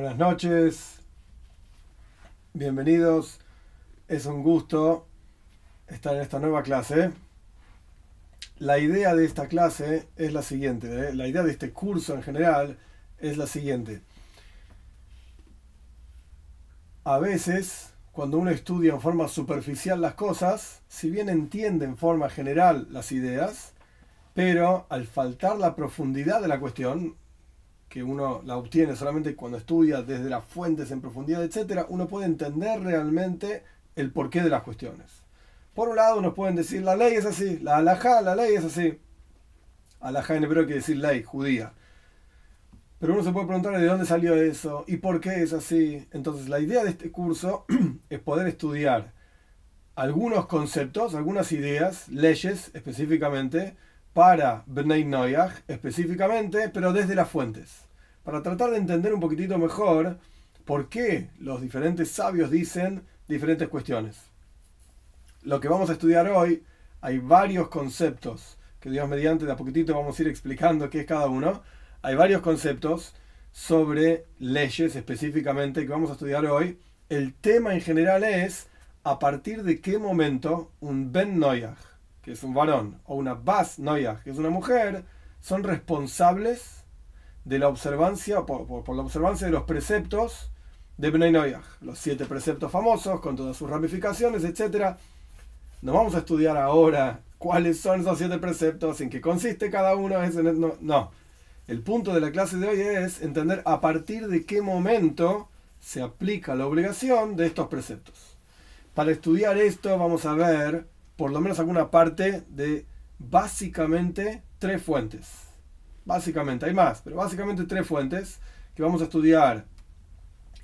Buenas noches, bienvenidos. Es un gusto estar en esta nueva clase. La idea de esta clase es la siguiente, ¿eh? la idea de este curso en general es la siguiente. A veces, cuando uno estudia en forma superficial las cosas, si bien entiende en forma general las ideas, pero al faltar la profundidad de la cuestión, que uno la obtiene solamente cuando estudia desde las fuentes en profundidad, etc., uno puede entender realmente el porqué de las cuestiones. Por un lado, nos pueden decir, la ley es así, la alajá, la ley es así. Alajá en hebreo quiere decir ley, judía. Pero uno se puede preguntar de dónde salió eso y por qué es así. Entonces, la idea de este curso es poder estudiar algunos conceptos, algunas ideas, leyes específicamente, para Bnei Noyach específicamente, pero desde las fuentes, para tratar de entender un poquitito mejor por qué los diferentes sabios dicen diferentes cuestiones. Lo que vamos a estudiar hoy, hay varios conceptos que Dios mediante de a poquitito vamos a ir explicando qué es cada uno. Hay varios conceptos sobre leyes específicamente que vamos a estudiar hoy. El tema en general es a partir de qué momento un Ben que es un varón, o una Bas Noyah, que es una mujer, son responsables de la observancia, por, la observancia de los preceptos de Bnei los siete preceptos famosos, con todas sus ramificaciones, etc. No vamos a estudiar ahora cuáles son esos siete preceptos, en qué consiste cada uno. No, no. El punto de la clase de hoy es entender a partir de qué momento se aplica la obligación de estos preceptos. Para estudiar esto vamos a ver por lo menos alguna parte de básicamente tres fuentes. Básicamente, hay más, pero básicamente tres fuentes que vamos a estudiar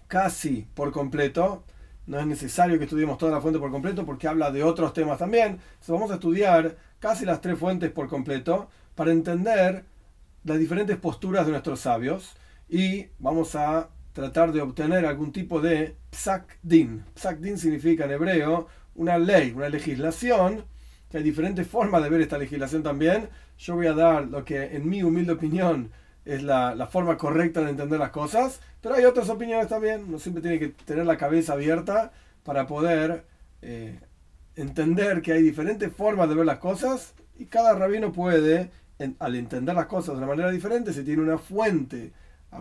casi por completo. No es necesario que estudiemos toda la fuente por completo porque habla de otros temas también. Vamos a estudiar casi las tres fuentes por completo para entender las diferentes posturas de nuestros sabios y vamos a tratar de obtener algún tipo de psak din. Psak din significa en hebreo una ley, una legislación, que hay diferentes formas de ver esta legislación también. Yo voy a dar lo que en mi humilde opinión es la, forma correcta de entender las cosas, pero hay otras opiniones también. Uno siempre tiene que tener la cabeza abierta para poder eh, entender que hay diferentes formas de ver las cosas y cada rabino puede, al entender las cosas de una manera diferente, si tiene una fuente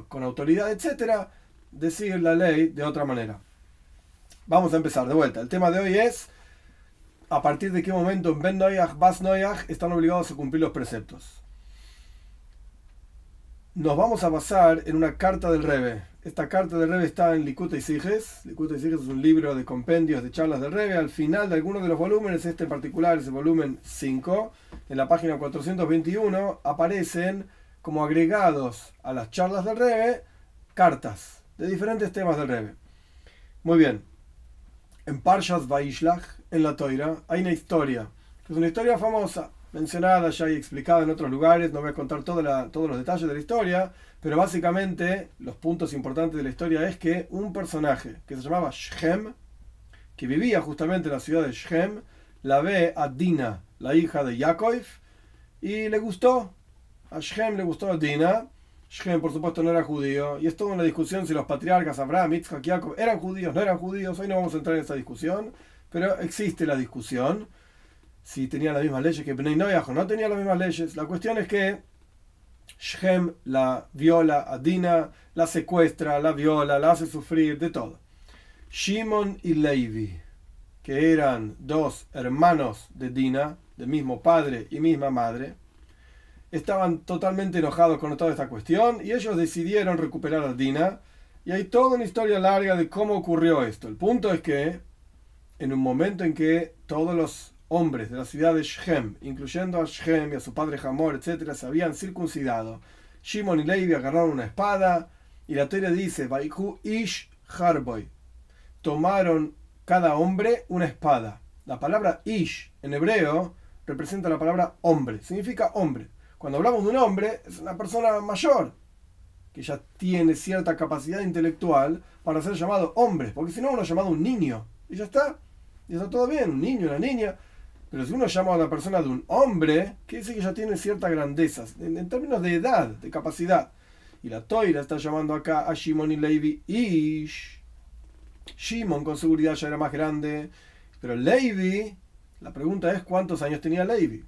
con autoridad, etcétera, decir la ley de otra manera. Vamos a empezar de vuelta. El tema de hoy es a partir de qué momento en Ben Noyach, Bas Noyach están obligados a cumplir los preceptos. Nos vamos a basar en una carta del Rebe. Esta carta del Rebe está en Likuta y Siges. Likuta y Siges es un libro de compendios de charlas del Rebe. Al final de algunos de los volúmenes, este en particular es el volumen 5, en la página 421, aparecen como agregados a las charlas del Rebe cartas de diferentes temas del Rebe. Muy bien, en Parshas Vaishlach, en la Toira, hay una historia, que es una historia famosa, mencionada ya y explicada en otros lugares, no voy a contar todos los detalles de la historia, pero básicamente los puntos importantes de la historia es que un personaje que se llamaba Shem, que vivía justamente en la ciudad de Shem, la ve a Dina, la hija de Yaakov, y le gustó, a Shem le gustó a Dina, Shem, por supuesto, no era judío, y es toda una discusión si los patriarcas Abraham, Isaac, Jacob eran judíos, no eran judíos. Hoy no vamos a entrar en esa discusión, pero existe la discusión si tenían las mismas leyes que Bnei Noyaj o no tenían las mismas leyes. La cuestión es que Shem la viola a Dina, la secuestra, la viola, la hace sufrir, de todo. Shimon y Levi, que eran dos hermanos de Dina, del mismo padre y misma madre, estaban totalmente enojados con toda esta cuestión y ellos decidieron recuperar a Dina. Y hay toda una historia larga de cómo ocurrió esto. El punto es que en un momento en que todos los hombres de la ciudad de Shem, incluyendo a Shem y a su padre Hamor, etc., se habían circuncidado, Shimon y Levi agarraron una espada y la teoría dice, Baiku Ish Harboy, tomaron cada hombre una espada. La palabra Ish en hebreo representa la palabra hombre, significa hombre. Cuando hablamos de un hombre, es una persona mayor, que ya tiene cierta capacidad intelectual para ser llamado hombre, porque si no uno es llamado un niño, y ya está, y está todo bien, un niño, una niña, pero si uno llama a una persona de un hombre, quiere decir que ya tiene cierta grandeza, en, términos de edad, de capacidad. Y la Toira está llamando acá a Shimon y Levi Ish. Shimon con seguridad ya era más grande. Pero Levi, la pregunta es cuántos años tenía Levi.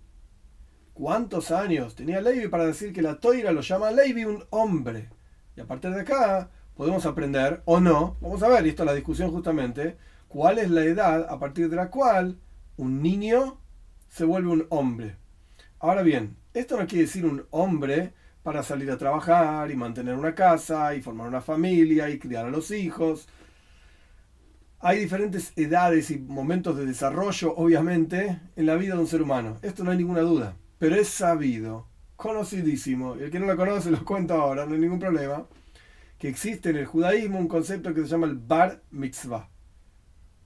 ¿Cuántos años tenía Levi para decir que la Toira lo llama Levi un hombre? Y a partir de acá podemos aprender o no, vamos a ver, y esto es la discusión justamente, cuál es la edad a partir de la cual un niño se vuelve un hombre. Ahora bien, esto no quiere decir un hombre para salir a trabajar y mantener una casa y formar una familia y criar a los hijos. Hay diferentes edades y momentos de desarrollo, obviamente, en la vida de un ser humano. Esto no hay ninguna duda. Pero es sabido, conocidísimo, y el que no lo conoce lo cuento ahora, no hay ningún problema, que existe en el judaísmo un concepto que se llama el bar mitzvah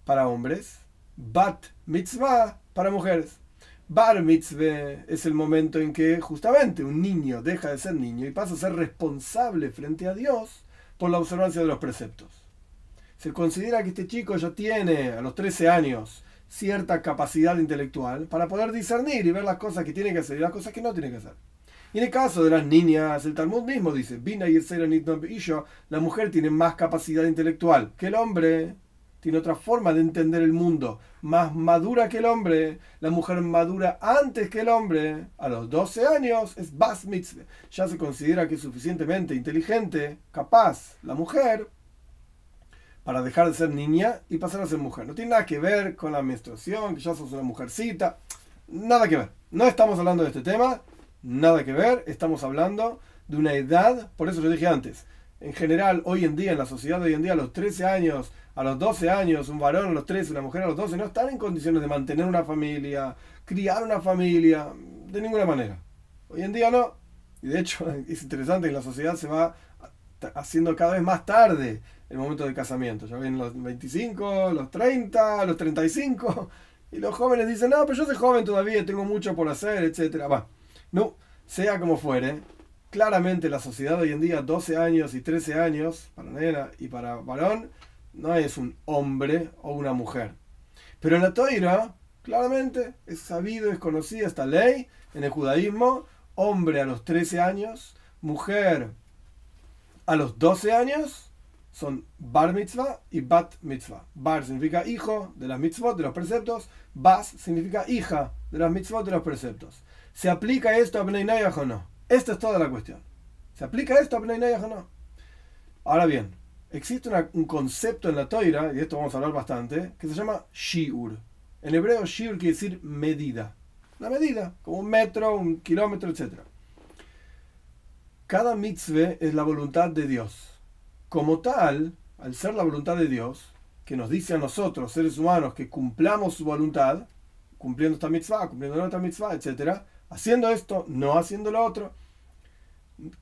para hombres, bat mitzvah para mujeres. Bar mitzvah es el momento en que justamente un niño deja de ser niño y pasa a ser responsable frente a Dios por la observancia de los preceptos. Se considera que este chico ya tiene a los 13 años cierta capacidad intelectual para poder discernir y ver las cosas que tiene que hacer y las cosas que no tiene que hacer. Y en el caso de las niñas, el Talmud mismo dice, Bina y la mujer tiene más capacidad intelectual que el hombre tiene otra forma de entender el mundo, más madura que el hombre, la mujer madura antes que el hombre, a los 12 años es Bas Mitzvah, ya se considera que es suficientemente inteligente, capaz, la mujer, para dejar de ser niña y pasar a ser mujer. No tiene nada que ver con la menstruación, que ya sos una mujercita, nada que ver. No estamos hablando de este tema, nada que ver, estamos hablando de una edad, por eso yo dije antes, en general, hoy en día, en la sociedad hoy en día, a los 13 años, a los 12 años, un varón a los 13, una mujer a los 12, no están en condiciones de mantener una familia, criar una familia, de ninguna manera. Hoy en día no. Y de hecho, es interesante que la sociedad se va haciendo cada vez más tarde el momento del casamiento. Ya ven los 25, los 30, los 35. Y los jóvenes dicen, no, pero yo soy joven todavía, tengo mucho por hacer, etc. Va. No, sea como fuere, claramente la sociedad hoy en día, 12 años y 13 años, para nena y para varón, no es un hombre o una mujer. Pero en la Toira, claramente, es sabido, es conocida esta ley en el judaísmo, hombre a los 13 años, mujer a los 12 años, son bar mitzvah y bat mitzvah. Bar significa hijo de las mitzvot, de los preceptos, bas significa hija de las mitzvot, de los preceptos. ¿Se aplica esto a Bnei o no? Esta es toda la cuestión. ¿Se aplica esto a Bnei o no? Ahora bien, existe un concepto en la toira, y esto vamos a hablar bastante, que se llama shiur. En hebreo, shiur quiere decir medida. La medida, como un metro, un kilómetro, etc. Cada mitzvah es la voluntad de Dios. Como tal, al ser la voluntad de Dios, que nos dice a nosotros, seres humanos, que cumplamos su voluntad, cumpliendo esta mitzvah, cumpliendo la otra mitzvah, etc., haciendo esto, no haciendo lo otro,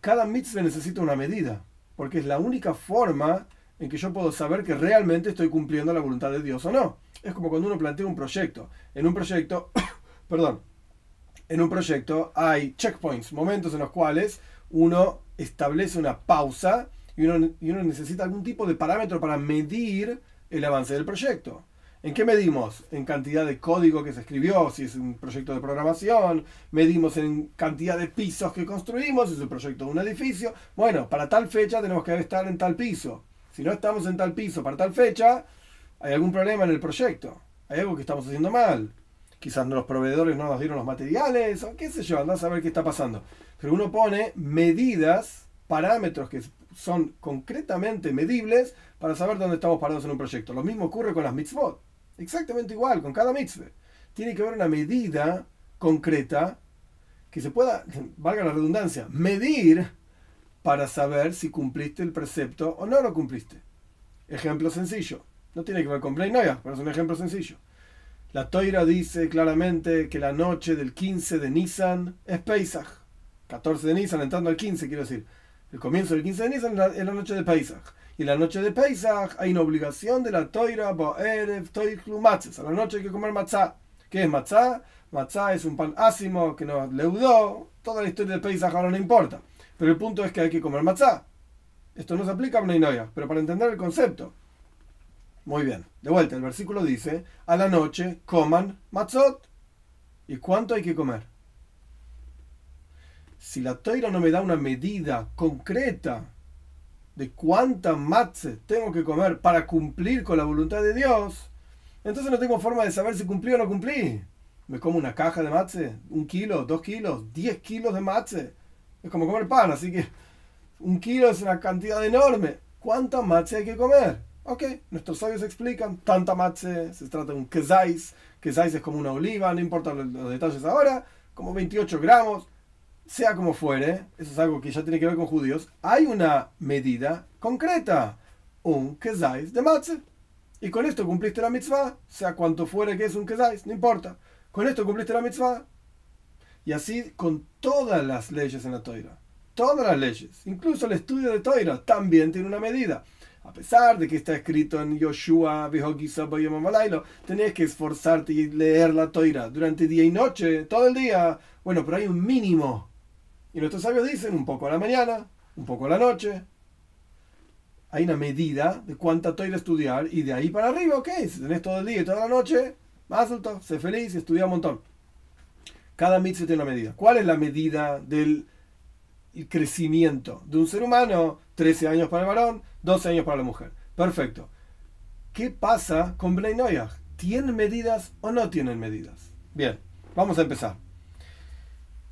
cada mitzvah necesita una medida, porque es la única forma en que yo puedo saber que realmente estoy cumpliendo la voluntad de Dios o no. Es como cuando uno plantea un proyecto. En un proyecto, perdón, en un proyecto hay checkpoints, momentos en los cuales uno establece una pausa y uno, y uno necesita algún tipo de parámetro para medir el avance del proyecto. ¿En qué medimos? En cantidad de código que se escribió, si es un proyecto de programación, medimos en cantidad de pisos que construimos, si es un proyecto de un edificio. Bueno, para tal fecha tenemos que estar en tal piso. Si no estamos en tal piso para tal fecha, hay algún problema en el proyecto. Hay algo que estamos haciendo mal. Quizás los proveedores no nos dieron los materiales, o qué sé yo, andás a saber qué está pasando. Pero uno pone medidas, parámetros que son concretamente medibles para saber dónde estamos parados en un proyecto. Lo mismo ocurre con las mitzvot. Exactamente igual, con cada mitzvah. Tiene que haber una medida concreta que se pueda, valga la redundancia, medir para saber si cumpliste el precepto o no lo cumpliste. Ejemplo sencillo. No tiene que ver con Play pero es un ejemplo sencillo. La Toira dice claramente que la noche del 15 de Nisan es Pesach. 14 de Nisan, entrando al 15, quiero decir. El comienzo del 15 de Nisan es la, noche de Pesach. Y la noche de Pesach hay una obligación de la Toira, Bo'erev, Toichlu, A la noche hay que comer matzah. ¿Qué es matzah? Matzah es un pan ácimo que nos leudó. Toda la historia de Pesach ahora no importa. Pero el punto es que hay que comer matzah. Esto no se aplica a Bnei pero para entender el concepto. Muy bien. De vuelta, el versículo dice, a la noche coman matzot. ¿Y cuánto hay que comer? si la toira no me da una medida concreta de cuánta matze tengo que comer para cumplir con la voluntad de Dios, entonces no tengo forma de saber si cumplí o no cumplí. Me como una caja de matze, un kilo, dos kilos, diez kilos de matze. Es como comer pan, así que un kilo es una cantidad enorme. ¿Cuánta matze hay que comer? Ok, nuestros sabios explican, tanta matze, se trata de un kezais, kezais es como una oliva, no importa los detalles ahora, como 28 gramos, sea como fuere, eso es algo que ya tiene que ver con judíos, hay una medida concreta, un kezais de matze. Y con esto cumpliste la mitzvah, sea cuanto fuere que es un kezais, no importa. Con esto cumpliste la mitzvah. Y así con todas las leyes en la toira. Todas las leyes. Incluso el estudio de toira también tiene una medida. A pesar de que está escrito en Yoshua, tenés que esforzarte y leer la toira durante día y noche, todo el día. Bueno, pero hay un mínimo y nuestros sabios dicen un poco a la mañana, un poco a la noche. Hay una medida de cuánta toira estudiar y de ahí para arriba, ok, si tenés todo el día y toda la noche, más alto, sé feliz y estudia un montón. Cada mitzvah tiene una medida. ¿Cuál es la medida del crecimiento de un ser humano? 13 años para el varón, 12 años para la mujer. Perfecto. ¿Qué pasa con Bnei Noyach? ¿Tienen medidas o no tienen medidas? Bien, vamos a empezar.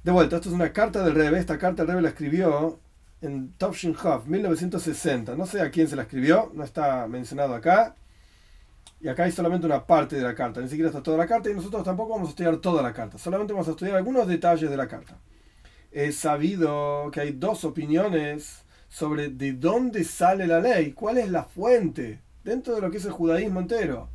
De vuelta, esto es una carta del Rebe. Esta carta el Rebe la escribió en Topshin Huff, 1960. No sé a quién se la escribió, no está mencionado acá. Y acá hay solamente una parte de la carta, ni siquiera está toda la carta y nosotros tampoco vamos a estudiar toda la carta, solamente vamos a estudiar algunos detalles de la carta. Es sabido que hay dos opiniones sobre de dónde sale la ley, cuál es la fuente dentro de lo que es el judaísmo entero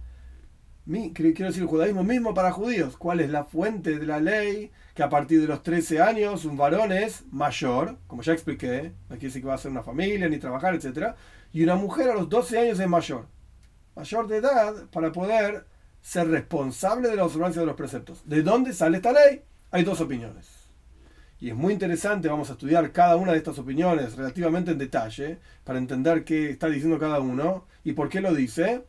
quiero decir, el judaísmo mismo para judíos, cuál es la fuente de la ley, que a partir de los 13 años un varón es mayor, como ya expliqué, no quiere decir que va a ser una familia ni trabajar, etc. Y una mujer a los 12 años es mayor, mayor de edad para poder ser responsable de la observancia de los preceptos. ¿De dónde sale esta ley? Hay dos opiniones. Y es muy interesante, vamos a estudiar cada una de estas opiniones relativamente en detalle para entender qué está diciendo cada uno y por qué lo dice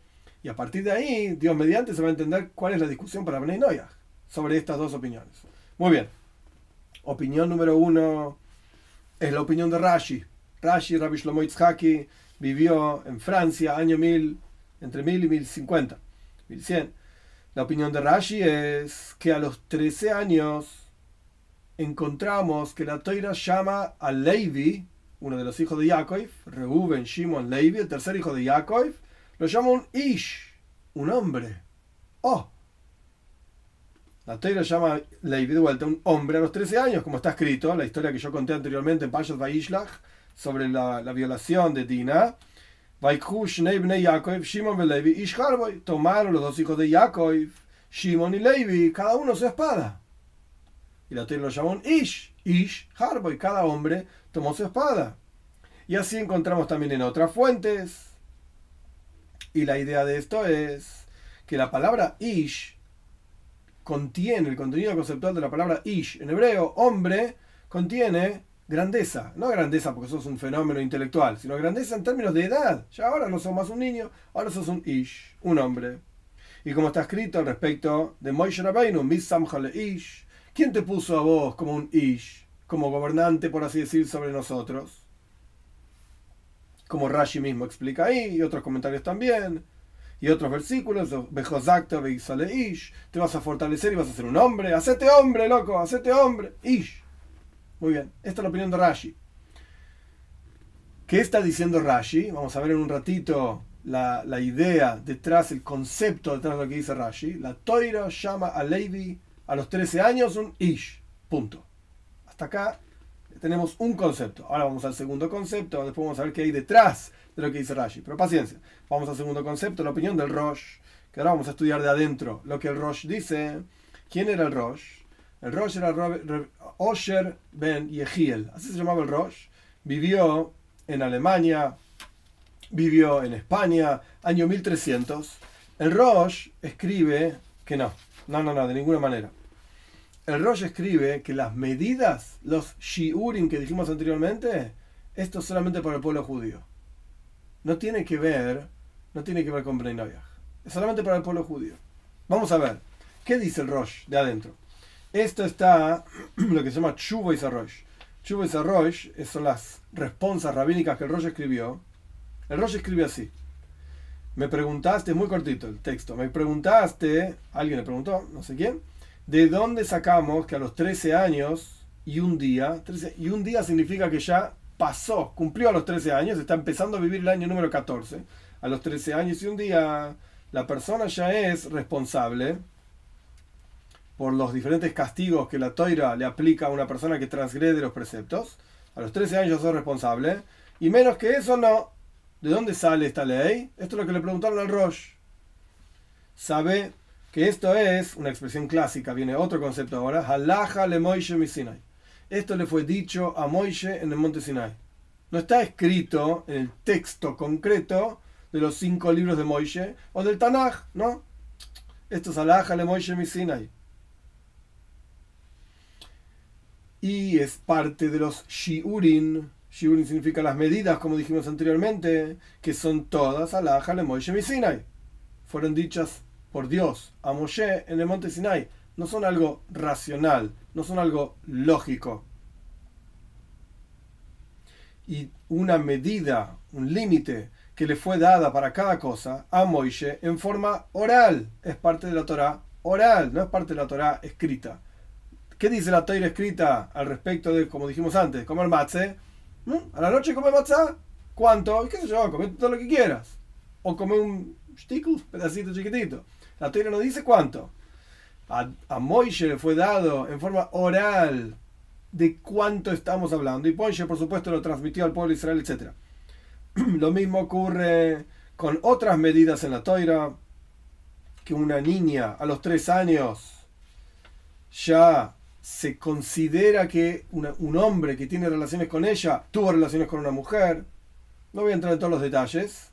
y a partir de ahí, Dios mediante, se va a entender cuál es la discusión para Bnei Noyah sobre estas dos opiniones. Muy bien. Opinión número uno es la opinión de Rashi. Rashi, Rabbi Shlomo Yitzhaki, vivió en Francia, año 1000, entre 1000 y 1050, 1100. La opinión de Rashi es que a los 13 años encontramos que la Toira llama a Levi, uno de los hijos de Yaakov, Reuben, Shimon, Levi, el tercer hijo de Yaakov, lo llama un Ish, un hombre. Oh. La Torah llama Levi de vuelta un hombre a los 13 años, como está escrito, la historia que yo conté anteriormente en Pashas Vaishlach, sobre la, violación de Dina. Tomaron los dos hijos de Yaakov, Shimon y Levi, cada uno su espada. Y la lo llamó un Ish, Ish, Harboy, cada hombre tomó su espada. Y así encontramos también en otras fuentes y la idea de esto es que la palabra ish contiene, el contenido conceptual de la palabra ish en hebreo, hombre, contiene grandeza. No grandeza porque sos un fenómeno intelectual, sino grandeza en términos de edad. Ya ahora no sos más un niño, ahora sos un ish, un hombre. Y como está escrito al respecto de Moishe Rabbeinu, ish, ¿quién te puso a vos como un ish, como gobernante, por así decir, sobre nosotros? como Rashi mismo explica ahí, y otros comentarios también, y otros versículos, ish, te vas a fortalecer y vas a ser un hombre, hacete hombre, loco, hacete hombre, ish. Muy bien, esta es la opinión de Rashi. ¿Qué está diciendo Rashi? Vamos a ver en un ratito la, idea detrás, el concepto detrás de lo que dice Rashi. La Toira llama a Levi a los 13 años un ish. Punto. Hasta acá tenemos un concepto. Ahora vamos al segundo concepto, después vamos a ver qué hay detrás de lo que dice Rashi. Pero paciencia, vamos al segundo concepto, la opinión del Rosh, que ahora vamos a estudiar de adentro lo que el Rosh dice. ¿Quién era el Rosh? El Rosh era Osher ben Yehiel, así se llamaba el Rosh. Vivió en Alemania, vivió en España, año 1300. El Rosh escribe que no, no, no, no, de ninguna manera el Rosh escribe que las medidas, los shiurim que dijimos anteriormente, esto es solamente para el pueblo judío. No tiene que ver, no tiene que ver con Bnei Es solamente para el pueblo judío. Vamos a ver, ¿qué dice el Rosh de adentro? Esto está, lo que se llama Chubo y Rosh. Chubes Rosh, son las responsas rabínicas que el Rosh escribió. El Rosh escribe así. Me preguntaste, muy cortito el texto, me preguntaste, alguien le preguntó, no sé quién, ¿de dónde sacamos que a los 13 años y un día, 13, y un día significa que ya pasó, cumplió a los 13 años, está empezando a vivir el año número 14, a los 13 años y un día la persona ya es responsable por los diferentes castigos que la toira le aplica a una persona que transgrede los preceptos. A los 13 años sos responsable. Y menos que eso no. ¿De dónde sale esta ley? Esto es lo que le preguntaron al Rosh. Sabe que esto es una expresión clásica, viene otro concepto ahora. Halaja le Moishe mi Sinai. Esto le fue dicho a Moishe en el monte Sinai. No está escrito en el texto concreto de los cinco libros de Moishe o del Tanaj, ¿no? Esto es Halaja le Moishe mi Sinai. y es parte de los shiurin. Shiurin significa las medidas, como dijimos anteriormente, que son todas alaja le Moshe Sinai. Fueron dichas por Dios a Moshe en el monte Sinai. No son algo racional, no son algo lógico. Y una medida, un límite que le fue dada para cada cosa a Moishe en forma oral. Es parte de la Torah oral, no es parte de la Torah escrita. ¿Qué dice la Torah escrita al respecto de, como dijimos antes, comer matze? ¿Mm? ¿A la noche comer matzah? ¿Cuánto? ¿Qué sé yo? Come todo lo que quieras. O come un pedacito chiquitito. La Torah no dice cuánto. A, a Moishe le fue dado en forma oral de cuánto estamos hablando. Y Moishe, por supuesto, lo transmitió al pueblo de Israel, etc. lo mismo ocurre con otras medidas en la Torah, que una niña a los tres años ya se considera que un hombre que tiene relaciones con ella tuvo relaciones con una mujer. No voy a entrar en todos los detalles,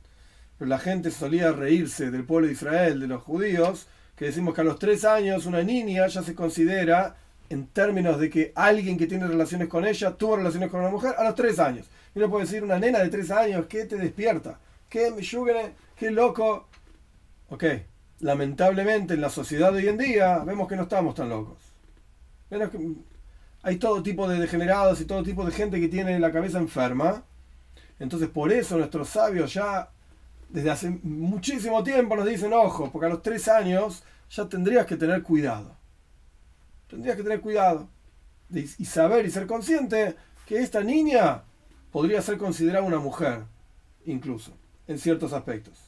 pero la gente solía reírse del pueblo de Israel, de los judíos, que decimos que a los tres años una niña ya se considera, en términos de que alguien que tiene relaciones con ella tuvo relaciones con una mujer, a los tres años. Y uno puede decir, una nena de tres años, ¿qué te despierta? ¿Qué me ¿Qué loco? Ok, lamentablemente en la sociedad de hoy en día vemos que no estamos tan locos hay todo tipo de degenerados y todo tipo de gente que tiene la cabeza enferma. Entonces por eso nuestros sabios ya desde hace muchísimo tiempo nos dicen, ojo, porque a los tres años ya tendrías que tener cuidado. Tendrías que tener cuidado. y saber y ser consciente que esta niña podría ser considerada una mujer, incluso, en ciertos aspectos.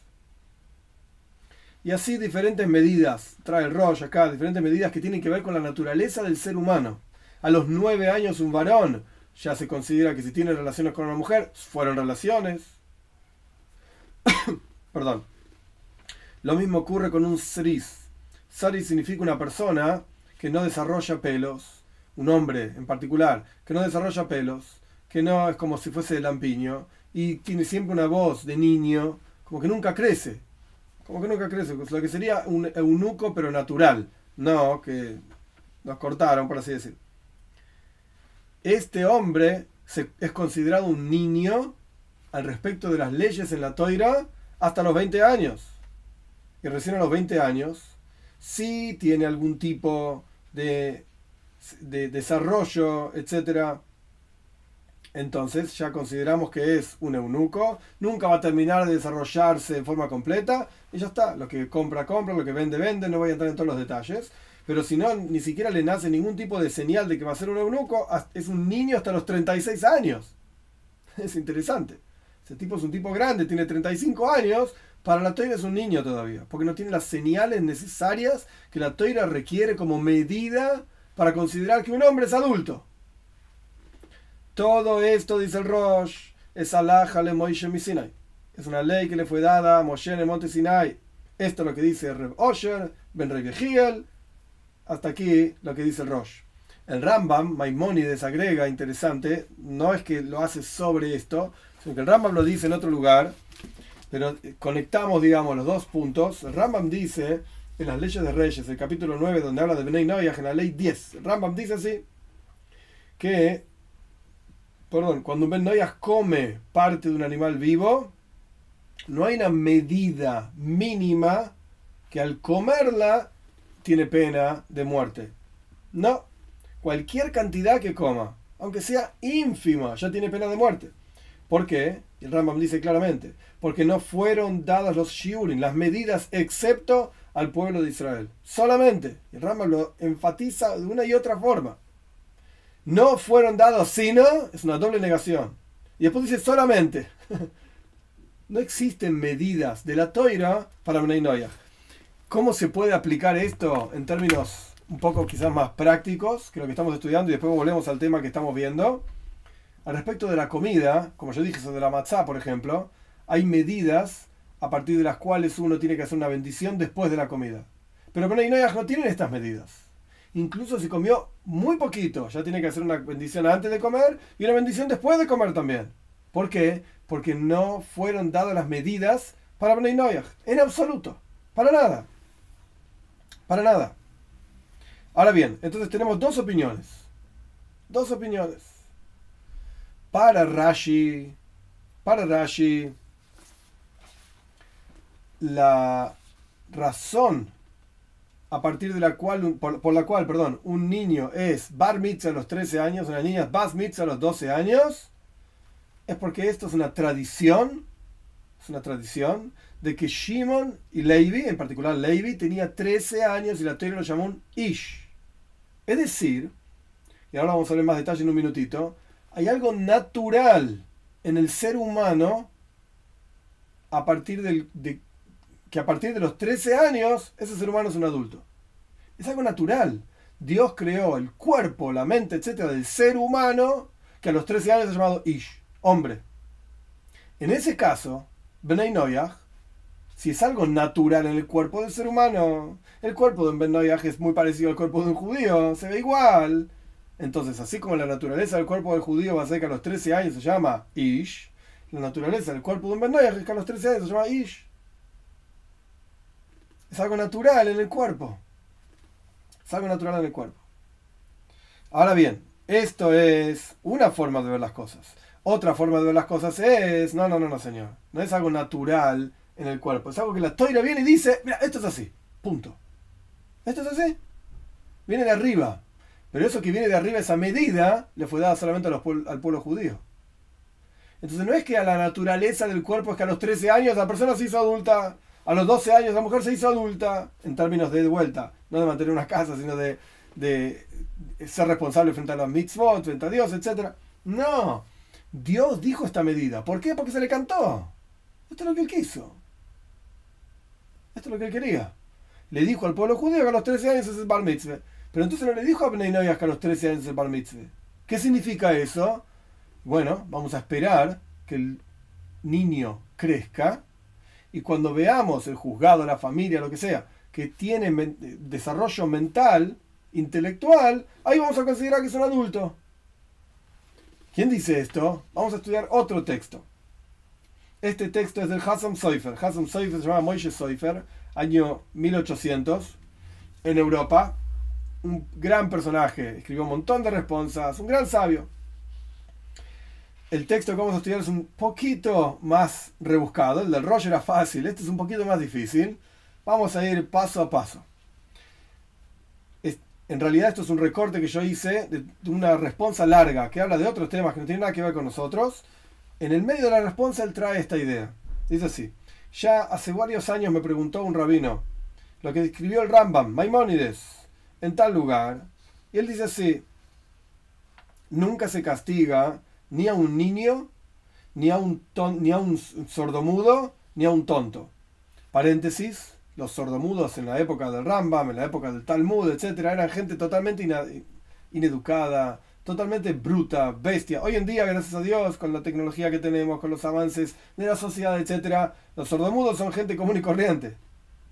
Y así diferentes medidas, trae el rollo acá, diferentes medidas que tienen que ver con la naturaleza del ser humano. A los nueve años un varón ya se considera que si tiene relaciones con una mujer, fueron relaciones. Perdón. Lo mismo ocurre con un sris. Sari significa una persona que no desarrolla pelos, un hombre en particular, que no desarrolla pelos, que no es como si fuese lampiño, y tiene siempre una voz de niño, como que nunca crece como que nunca crece, lo que sería un eunuco pero natural, no que nos cortaron, por así decir. Este hombre es considerado un niño al respecto de las leyes en la toira hasta los 20 años. Y recién a los 20 años, si tiene algún tipo de, de desarrollo, etcétera, entonces ya consideramos que es un eunuco, nunca va a terminar de desarrollarse en forma completa y ya está, lo que compra, compra, lo que vende, vende, no voy a entrar en todos los detalles, pero si no, ni siquiera le nace ningún tipo de señal de que va a ser un eunuco, es un niño hasta los 36 años. Es interesante. Ese tipo es un tipo grande, tiene 35 años, para la toira es un niño todavía, porque no tiene las señales necesarias que la toira requiere como medida para considerar que un hombre es adulto. Todo esto, dice el Rosh, es alaja le Moishe Sinai. Es una ley que le fue dada a Moshe en el monte Sinai. Esto es lo que dice Reb Osher, Ben. Hasta aquí lo que dice el Rosh. El Rambam, Maimónides agrega, interesante, no es que lo hace sobre esto, sino que el Rambam lo dice en otro lugar, pero conectamos, digamos, los dos puntos. El Rambam dice en las leyes de Reyes, el capítulo 9, donde habla de Benei Noyaj, en la ley 10. El Rambam dice así, que perdón, cuando un Ben come parte de un animal vivo, no hay una medida mínima que al comerla tiene pena de muerte. No, cualquier cantidad que coma, aunque sea ínfima, ya tiene pena de muerte. ¿Por qué? El Rambam dice claramente, porque no fueron dadas los shiurim, las medidas, excepto al pueblo de Israel. Solamente. El Rambam lo enfatiza de una y otra forma. No fueron dados, sino, es una doble negación. Y después dice solamente. no existen medidas de la toira para Bnei Noyah. ¿Cómo se puede aplicar esto en términos un poco quizás más prácticos que lo que estamos estudiando y después volvemos al tema que estamos viendo? Al respecto de la comida, como yo dije sobre la matzá, por ejemplo, hay medidas a partir de las cuales uno tiene que hacer una bendición después de la comida. Pero Bnei Noyah no tienen estas medidas. Incluso si comió muy poquito, ya tiene que hacer una bendición antes de comer y una bendición después de comer también. ¿Por qué? Porque no fueron dadas las medidas para Bnei Noyah. En absoluto. Para nada. Para nada. Ahora bien, entonces tenemos dos opiniones. Dos opiniones. Para Rashi, para Rashi, la razón a partir de la cual, por, la cual, perdón, un niño es bar mitzvah a los 13 años, una niña es bas mitzvah a los 12 años, es porque esto es una tradición, es una tradición de que Shimon y Levi, en particular Levi, tenía 13 años y la teoría lo llamó un Ish. Es decir, y ahora vamos a ver más detalle en un minutito, hay algo natural en el ser humano a partir del, de que a partir de los 13 años ese ser humano es un adulto. Es algo natural. Dios creó el cuerpo, la mente, etcétera, del ser humano que a los 13 años es llamado Ish, hombre. En ese caso, Bnei Noyah, si es algo natural en el cuerpo del ser humano, el cuerpo de un Ben es muy parecido al cuerpo de un judío, se ve igual. Entonces, así como la naturaleza del cuerpo del judío va a ser que a los 13 años se llama Ish, la naturaleza del cuerpo de un Ben es que a los 13 años se llama Ish. Es algo natural en el cuerpo. Es algo natural en el cuerpo. Ahora bien, esto es una forma de ver las cosas. Otra forma de ver las cosas es, no, no, no, no, señor. No es algo natural en el cuerpo. Es algo que la toira viene y dice, mira, esto es así. Punto. Esto es así. Viene de arriba. Pero eso que viene de arriba, esa medida, le fue dada solamente al pueblo judío. Entonces no es que a la naturaleza del cuerpo es que a los 13 años la persona se hizo adulta a los 12 años la mujer se hizo adulta, en términos de vuelta, no de mantener una casa, sino de, ser responsable frente a los mitzvot, frente a Dios, etc. No, Dios dijo esta medida. ¿Por qué? Porque se le cantó. Esto es lo que él quiso. Esto es lo que él quería. Le dijo al pueblo judío que a los 13 años es el bar mitzvah. Pero entonces no le dijo a Bnei que a los 13 años es el bar mitzvah. ¿Qué significa eso? Bueno, vamos a esperar que el niño crezca y cuando veamos el juzgado, la familia, lo que sea, que tiene desarrollo mental, intelectual, ahí vamos a considerar que es un adulto. ¿Quién dice esto? Vamos a estudiar otro texto. Este texto es del Hassan Seufer. Hassan Seufer se llama Moishe Seufer, año 1800, en Europa. Un gran personaje, escribió un montón de responsas, un gran sabio el texto que vamos a estudiar es un poquito más rebuscado. El del Roger era fácil, este es un poquito más difícil. Vamos a ir paso a paso. en realidad esto es un recorte que yo hice de, una respuesta larga que habla de otros temas que no tienen nada que ver con nosotros. En el medio de la respuesta él trae esta idea. Dice así. Ya hace varios años me preguntó un rabino lo que escribió el Rambam, Maimónides, en tal lugar. Y él dice así. Nunca se castiga ni a un niño, ni a un, ni a un sordomudo, ni a un tonto. Paréntesis, los sordomudos en la época del Rambam, en la época del Talmud, etc., eran gente totalmente ineducada, totalmente bruta, bestia. Hoy en día, gracias a Dios, con la tecnología que tenemos, con los avances de la sociedad, etc., los sordomudos son gente común y corriente.